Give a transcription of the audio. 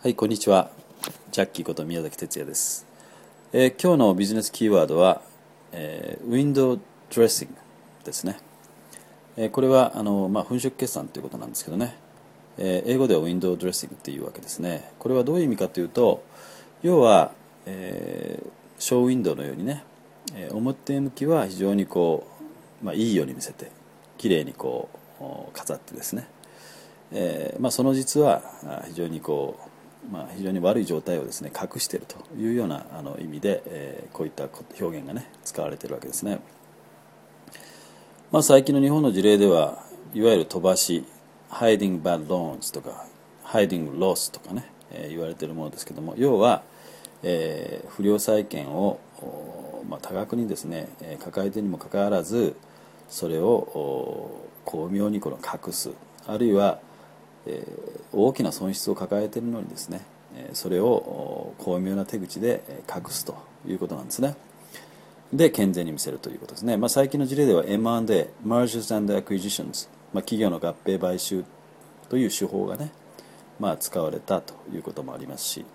はい、こんにちは。ジャッキーこと宮崎哲也です。えー今日のビジネスキーワードは、えーウィンドウドレッシングですね。えーこれはあの、まあ、粉飾決算ということなんですけどね、えー英語ではウィンドウドレッシングっていうわけですね。これはどういう意味かというと、要は、えーショーウィンドウのようにね、えー表向きは非常にこう、まあ、いいように見せて、綺麗にこう飾ってですね、えーまあ、その実はあ非常にこう、まあ、非常に悪い状態をですね隠しているというようなあの意味で、えーこういった表現がね使われているわけですね、まあ、最近の日本の事例ではいわゆる飛ばし hiding bad loans とか hiding loss とかね、えー言われているものですけども要は、えー不良債権を、まあ、多額にですね、えー抱えてるにもかかわらずそれを巧妙にこの隠す。あるいは、え大きな損失を抱えているのにですねえそれを巧妙な手口で隠すということなんですね。で健全に見せるということですね、まあ、最近の事例では M&A Mergers and Acquisitions、まあ、企業の合併買収という手法がね、まあ、使われたということもありますし